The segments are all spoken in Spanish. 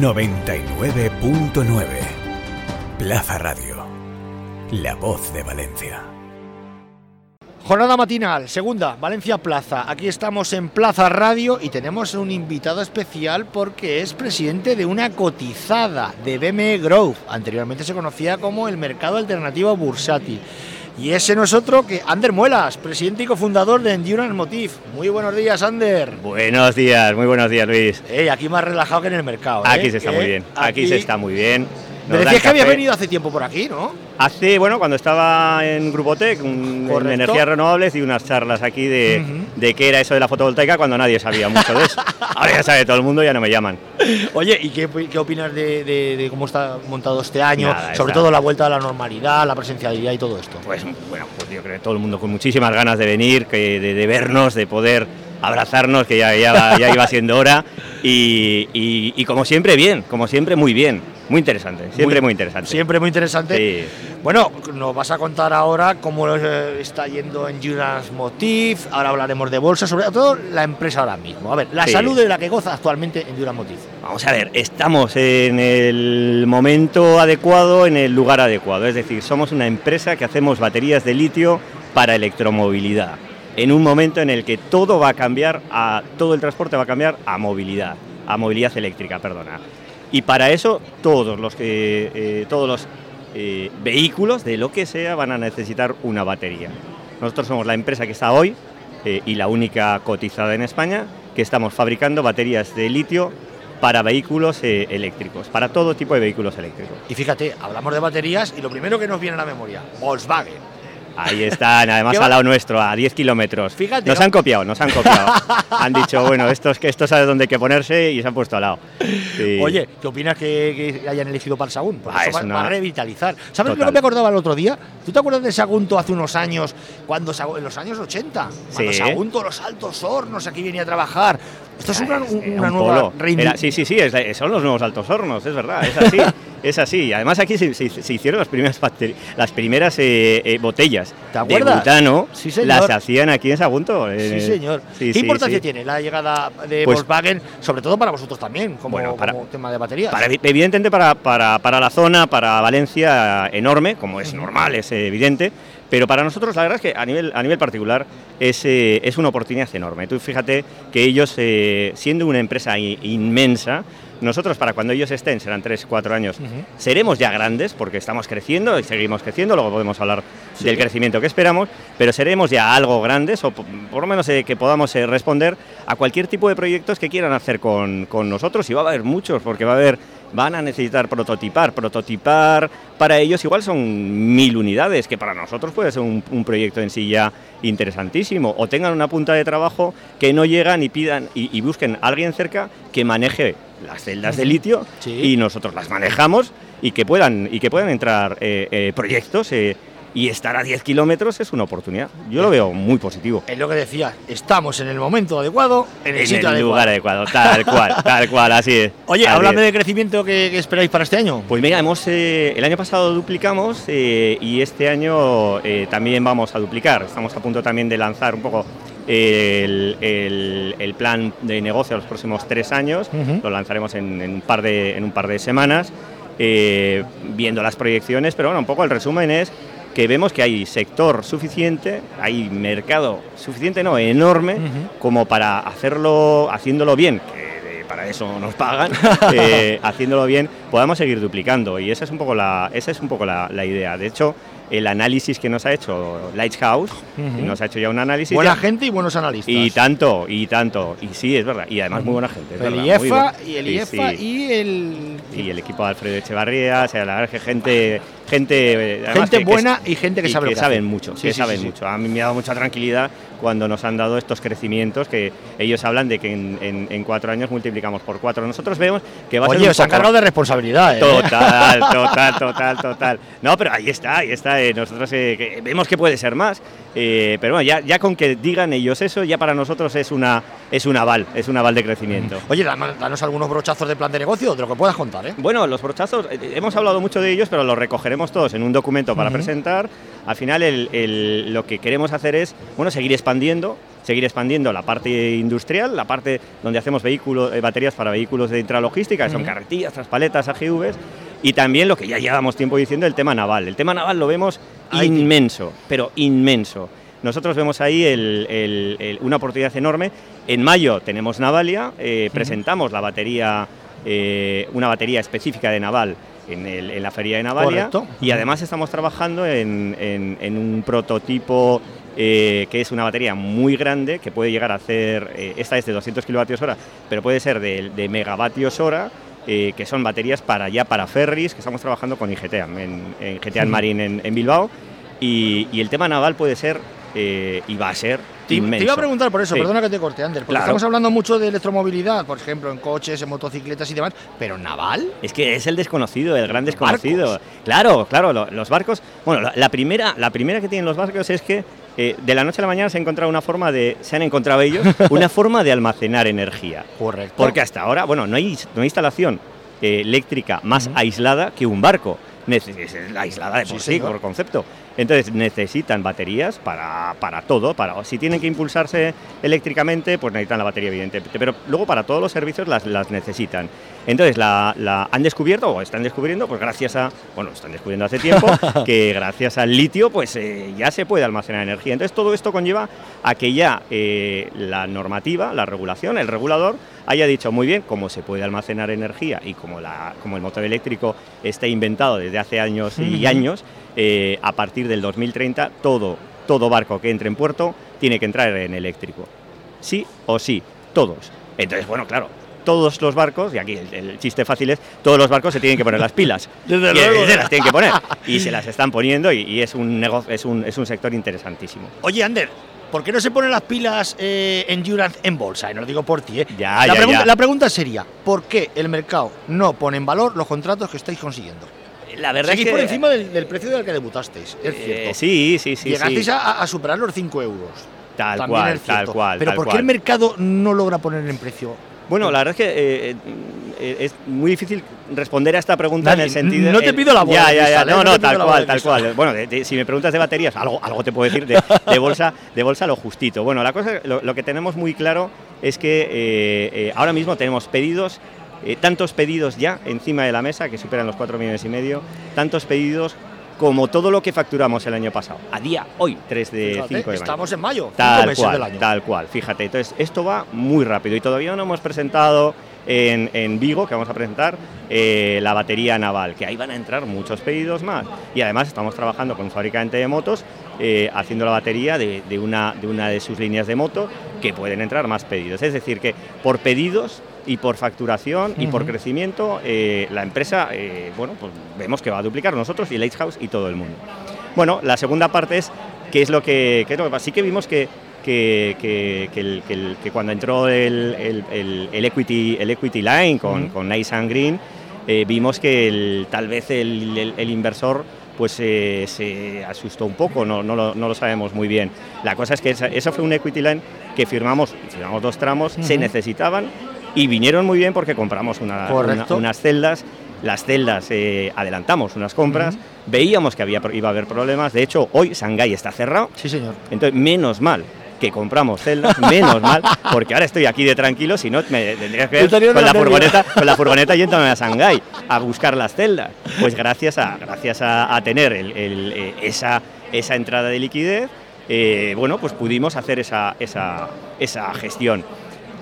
99.9 Plaza Radio. La voz de Valencia. Jornada matinal, segunda, Valencia Plaza. Aquí estamos en Plaza Radio y tenemos un invitado especial porque es presidente de una cotizada de BME Growth. Anteriormente se conocía como el mercado alternativo bursátil. Y ese no es otro que Ander Muelas, presidente y cofundador de Endurance Motif. Muy buenos días, Ander. Buenos días, muy buenos días, Luis. Hey, aquí más relajado que en el mercado. ¿eh? Aquí se está muy bien, aquí, se está muy bien. Me decías que habías café. venido hace tiempo por aquí, ¿no? Hace, bueno, cuando estaba en Grupotec, un- en energías renovables, y unas charlas aquí de, Ujú. de qué era eso de la fotovoltaica cuando nadie sabía mucho de eso. Ahora ya sabe todo el mundo, ya no me llaman. Oye, ¿y qué, qué opinas de, de- de cómo está montado este año? Nada, Sobre está- todo la vuelta a la normalidad, la presencialidad y todo esto. Pues bueno, pues yo creo que todo el mundo con muchísimas ganas de venir, que de, vernos, de poder abrazarnos, que ya, ya, ya iba siendo hora. Y, y- y como siempre, bien, como siempre, muy bien. Muy interesante, siempre muy, interesante. Siempre muy interesante. Sí. Bueno, nos vas a contar ahora cómo eh, está yendo Endurance Motif, ahora hablaremos de bolsa, sobre todo la empresa ahora mismo. A ver, la Sí. salud de la que goza actualmente Endurance Motif. Vamos a ver, estamos en el momento adecuado, en el lugar adecuado. Es decir, somos una empresa que hacemos baterías de litio para electromovilidad. En un momento en el que todo va a cambiar, a, todo el transporte va a cambiar a movilidad, a movilidad eléctrica, perdona. Y para eso todos los, que, eh, todos los eh, vehículos, de lo que sea, van a necesitar una batería. Nosotros somos la empresa que está hoy eh, y la única cotizada en España que estamos fabricando baterías de litio para vehículos eh, eléctricos, para todo tipo de vehículos eléctricos. Y fíjate, hablamos de baterías y lo primero que nos viene a la memoria, Volkswagen. Ahí están, además al lado nuestro, a 10 kilómetros. Fíjate, Nos ¿no? han copiado, nos han copiado. han dicho, bueno, estos que esto sabe dónde hay que ponerse y se han puesto al lado. Sí. Oye, ¿qué opinas que, que hayan elegido para el Sagún? Pues Ah, eso es va, una- va a revitalizar. ¿Sabes lo que me acordaba el otro día? ¿Tú te acuerdas de Sagunto hace unos años, cuando en los años 80? Cuando Sí. Sagunto, los altos hornos, aquí venía a trabajar. Esto es una, Era una un nueva Era- sí, sí, sí, es- son los nuevos altos hornos, es verdad, es así. es así. Además aquí se, se- se hicieron las primeras, las primeras eh, eh, botellas ¿Te acuerdas? de butano, Sí, señor. las hacían aquí en Sagunto. Sí, eh, señor. sí, ¿Qué importancia tiene la llegada de Pues- Volkswagen, sobre todo para vosotros también, como, Bueno, para- como tema de baterías? Para- evidentemente para, para- para la zona, para Valencia, enorme, como es normal, es evidente, pero para nosotros la verdad es que a nivel, a nivel particular es, eh, es una oportunidad enorme. Tú fíjate que ellos, eh, siendo una empresa inmensa, nosotros para cuando ellos estén, serán 3, 4 años, seremos ya grandes porque estamos creciendo y seguimos creciendo, luego podemos hablar Sí. del crecimiento que esperamos, pero seremos ya algo grandes o po- por lo menos eh, que podamos eh, responder a cualquier tipo de proyectos que quieran hacer con, con nosotros y va a haber muchos porque va a haber van a necesitar prototipar, prototipar para ellos igual son mil unidades, que para nosotros puede ser un, un proyecto en sí ya interesantísimo, o tengan una punta de trabajo que no llegan y pidan y, y busquen a alguien cerca que maneje las celdas de litio Sí. y nosotros las manejamos y que puedan, y que puedan entrar eh, eh, proyectos eh, y estar a 10 kilómetros es una oportunidad. Yo lo veo muy positivo. Es lo que decía, estamos en el momento adecuado, en el En sitio el adecuado. lugar adecuado, tal cual, tal cual, así es. Oye, Así háblame es. de crecimiento que, que esperáis para este año. Pues mira, hemos, eh, el año pasado duplicamos eh, y este año eh, también vamos a duplicar. Estamos a punto también de lanzar un poco el, el- el plan de negocio a los próximos tres años. Lo lanzaremos en, en un, par de, en un par de semanas, eh, viendo las proyecciones, pero bueno, un poco el resumen es que vemos que hay sector suficiente, hay mercado suficiente, no, enorme, como para hacerlo, haciéndolo bien, que para eso nos pagan, eh, haciéndolo bien, podamos seguir duplicando. Y esa es un poco la, esa es un poco la, la idea. De hecho, el análisis que nos ha hecho Lighthouse, Ujú. nos ha hecho ya un análisis. Buena ya- gente y buenos analistas. y tanto, y tanto. Y sí, es verdad. Y además muy buena gente. es el verdad, muy IEFA y el sí, IEFA sí. y el Y el equipo de Alfredo Echevarría, o sea, la verdad es que gente, gente, eh, gente que- buena y gente que y sabe lo que saben mucho, Sí, que sí, saben sí, mucho. A mí me ha dado mucha tranquilidad cuando nos han dado estos crecimientos que ellos hablan de que en, en- en cuatro años multiplicamos por cuatro. Nosotros vemos que va a ser Oye, han poco- cargado de responsabilidad, ¿eh? Total, total, total, total. No, pero ahí está, ahí está. eh, nosotros eh, vemos que puede ser más, pero bueno, ya, ya con que digan ellos eso, ya para nosotros es una es un aval, es un aval de crecimiento. Oye, danos algunos brochazos de plan de negocio, de lo que puedas contar, ¿eh? Bueno, los brochazos, hemos hablado mucho de ellos, pero los recogeremos todos en un documento para presentar. Al final, el- el- lo que queremos hacer es bueno, seguir expandiendo, seguir expandiendo la parte industrial, la parte donde hacemos vehículos, eh, baterías para vehículos de intralogística, que son carretillas, traspaletas, AGVs, y también lo que ya llevamos tiempo diciendo, el tema naval. El tema naval lo vemos inmenso, pero inmenso. Nosotros vemos ahí una oportunidad enorme. En mayo tenemos Navalia, eh, presentamos la batería, eh, una batería específica de naval en, la feria de Navalia. Y además estamos trabajando en, un prototipo eh, que es una batería muy grande que puede llegar a hacer, esta es de 200 kilovatios hora, pero puede ser de, megavatios hora. que son baterías para ya para ferries, que estamos trabajando con IGTAM, en, en Marine en, Bilbao, y, y, el tema naval puede ser eh, y va a ser te, te, iba a preguntar por eso, perdona que te corte, Ander, porque estamos hablando mucho de electromovilidad, por ejemplo, en coches, en motocicletas y demás, pero naval. Es que es el desconocido, el gran desconocido. Claro, claro, los barcos. Bueno, la, primera, la primera que tienen los barcos es que eh, de la noche a la mañana se ha encontrado una forma de, se han encontrado ellos, una forma de almacenar energía. Correcto. Porque hasta ahora, bueno, no hay, no hay instalación eh, eléctrica más aislada que un barco. Es aislada de por sí por concepto. Entonces necesitan baterías para, para, todo, para si tienen que impulsarse eléctricamente, pues necesitan la batería evidentemente, pero luego para todos los servicios las, las necesitan. Entonces la, han descubierto o están descubriendo, pues gracias a, bueno, están descubriendo hace tiempo, que gracias al litio pues eh, ya se puede almacenar energía. Entonces todo esto conlleva a que ya eh, la normativa, la regulación, el regulador haya dicho muy bien cómo se puede almacenar energía y como, la, como el motor eléctrico está inventado desde hace años y años, eh, a partir del 2030 todo, todo barco que entre en puerto tiene que entrar en eléctrico. Sí o sí, todos. Entonces, bueno, claro, todos los barcos, y aquí el, chiste fácil es, todos los barcos se tienen que poner las pilas. Desde luego. Se las tienen que poner. Y se las están poniendo y, es, un negocio, es, un, es un sector interesantísimo. Oye, Ander, ¿por qué no se ponen las pilas eh, Endurance en bolsa? Y no lo digo por ti, ¿eh? Ya, la, ya, pregunta, la pregunta sería, ¿por qué el mercado no pone en valor los contratos que estáis consiguiendo? La verdad es que por encima del, precio del que debutasteis, es eh, cierto. sí, sí, sí. Llegasteis A, superar los 5 euros. Tal cual, tal cual. Pero ¿por qué el mercado no logra poner en precio? Bueno, la verdad es que eh, eh, es muy difícil responder a esta pregunta en el sentido. No te pido la bola. Ya, ya, ya. No, no, tal cual, tal cual. Bueno, si me preguntas de baterías, algo, algo te puedo decir de, bolsa, de bolsa lo justito. Bueno, la cosa, lo, lo que tenemos muy claro es que ahora mismo tenemos pedidos eh, tantos pedidos ya encima de la mesa, que superan los 4 millones y medio, tantos pedidos como todo lo que facturamos el año pasado. A día, hoy, 3 de 5 de mayo. Estamos en mayo, tal meses cual, del año. Tal cual, fíjate. Entonces, esto va muy rápido y todavía no hemos presentado en, Vigo, que vamos a presentar, eh, la batería naval, que ahí van a entrar muchos pedidos más. Y además estamos trabajando con un fabricante de motos, eh, haciendo la batería de, una, de una de sus líneas de moto, que pueden entrar más pedidos. Es decir, que por pedidos y por facturación y por crecimiento, eh, la empresa, eh, bueno, pues vemos que va a duplicar nosotros y Lighthouse y todo el mundo. Bueno, la segunda parte es qué es lo que, qué es Sí que vimos que, que, que, cuando entró el, el, equity, el equity Line con, con Nice and Green, eh, vimos que tal vez el, inversor pues se asustó un poco, no, no, lo, no, lo, sabemos muy bien. La cosa es que eso fue un equity line que firmamos, firmamos dos tramos, se necesitaban y vinieron muy bien porque compramos unas celdas, las celdas eh, adelantamos unas compras, veíamos que había, iba a haber problemas, de hecho hoy Shanghái está cerrado, sí señor, entonces menos mal que compramos celdas, menos mal, porque ahora estoy aquí de tranquilo, si no me tendría que ver con la, furgoneta, con la furgoneta yendo a Shanghái a buscar las celdas. Pues gracias a, gracias a, tener eh, esa, esa entrada de liquidez, eh, bueno, pues pudimos hacer esa, esa, esa gestión.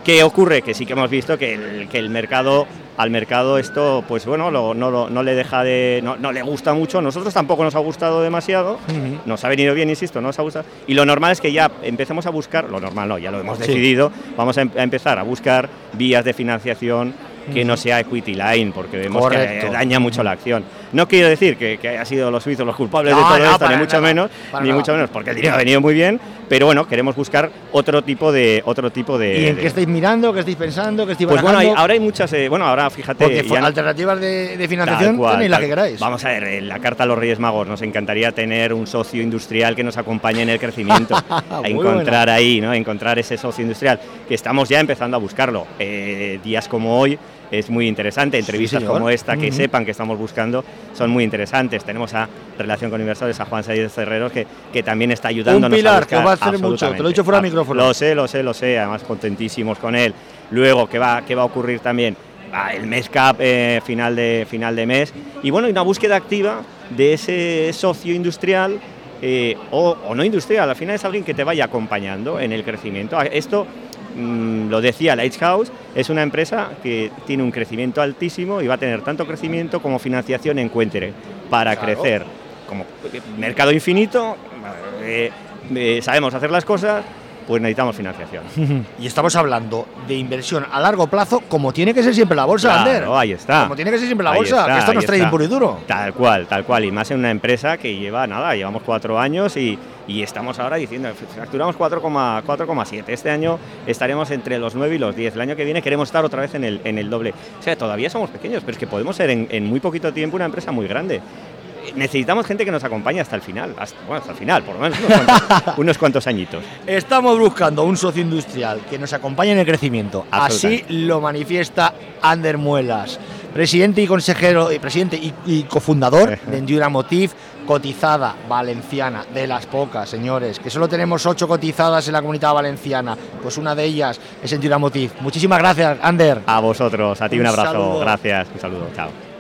¿Qué ocurre? Que sí que hemos visto que el, que el mercado, al mercado esto, pues bueno, no, no, le deja de, no, le gusta mucho. Nosotros tampoco nos ha gustado demasiado, nos ha venido bien, insisto, no nos ha gustado. Y lo normal es que ya empecemos a buscar, lo normal no, ya lo hemos decidido, vamos em, a, empezar a buscar vías de financiación que no sea equity line, porque vemos que daña mucho la acción. No quiero decir que, que haya sido los suizos los culpables de todo esto, ni mucho menos, ni mucho menos, porque el dinero ha venido muy bien, pero bueno, queremos buscar otro tipo de otro tipo de. ¿Y en qué estáis mirando, qué estáis pensando, qué estáis Pues bueno, ahora hay muchas, eh, bueno, ahora fíjate, porque alternativas de, financiación tenéis la que queráis. Vamos a ver, en la carta a los Reyes Magos nos encantaría tener un socio industrial que nos acompañe en el crecimiento, a encontrar ahí, ¿no? encontrar ese socio industrial que estamos ya empezando a buscarlo. Eh, días como hoy es muy interesante. Entrevistas señor. como esta, que Ujú. sepan que estamos buscando, son muy interesantes. Tenemos a Relación con Inversores, a Juan Sáenz Cerreros, que, que también está ayudándonos pilar a que va a hacer mucho, te lo he dicho fuera de Ah, micrófono. Lo sé, lo sé, lo sé, además contentísimos con él. Luego, ¿qué va, qué va a ocurrir también? Ah, el mes cap eh, final, de, final de mes. Y bueno, una búsqueda activa de ese socio industrial eh, o, o no industrial, al final es alguien que te vaya acompañando en el crecimiento. Ah, Esto mm, lo decía Lighthouse, es una empresa que tiene un crecimiento altísimo y va a tener tanto crecimiento como financiación encuentre para Claro. crecer. Como mercado infinito, eh, eh, sabemos hacer las cosas, pues necesitamos financiación. Y estamos hablando de inversión a largo plazo, como tiene que ser siempre la bolsa, Ander. Ahí está. Como tiene que ser siempre la Ahí bolsa, está, que esto no ahí es trading está. puro y duro. Tal cual, tal cual. Y más en una empresa que lleva nada, llevamos cuatro años y, y estamos ahora diciendo, facturamos 4,- 4,7. Este año estaremos entre los 9 y los 10. El año que viene queremos estar otra vez en el, en el doble. O sea, todavía somos pequeños, pero es que podemos ser en, en muy poquito tiempo una empresa muy grande. Necesitamos gente que nos acompañe hasta el final, hasta, bueno, hasta el final, por lo menos unos cuantos, unos cuantos añitos. Estamos buscando un socio industrial que nos acompañe en el crecimiento. Así lo manifiesta Ander Muelas, presidente y consejero, y presidente y, y cofundador de Endura Motiv, cotizada valenciana, de las pocas, señores, que solo tenemos ocho cotizadas en la comunidad valenciana. Pues una de ellas es Endura Motiv. Muchísimas gracias, Ander. A vosotros, a ti un, Un abrazo, saludo. gracias, un saludo, chao.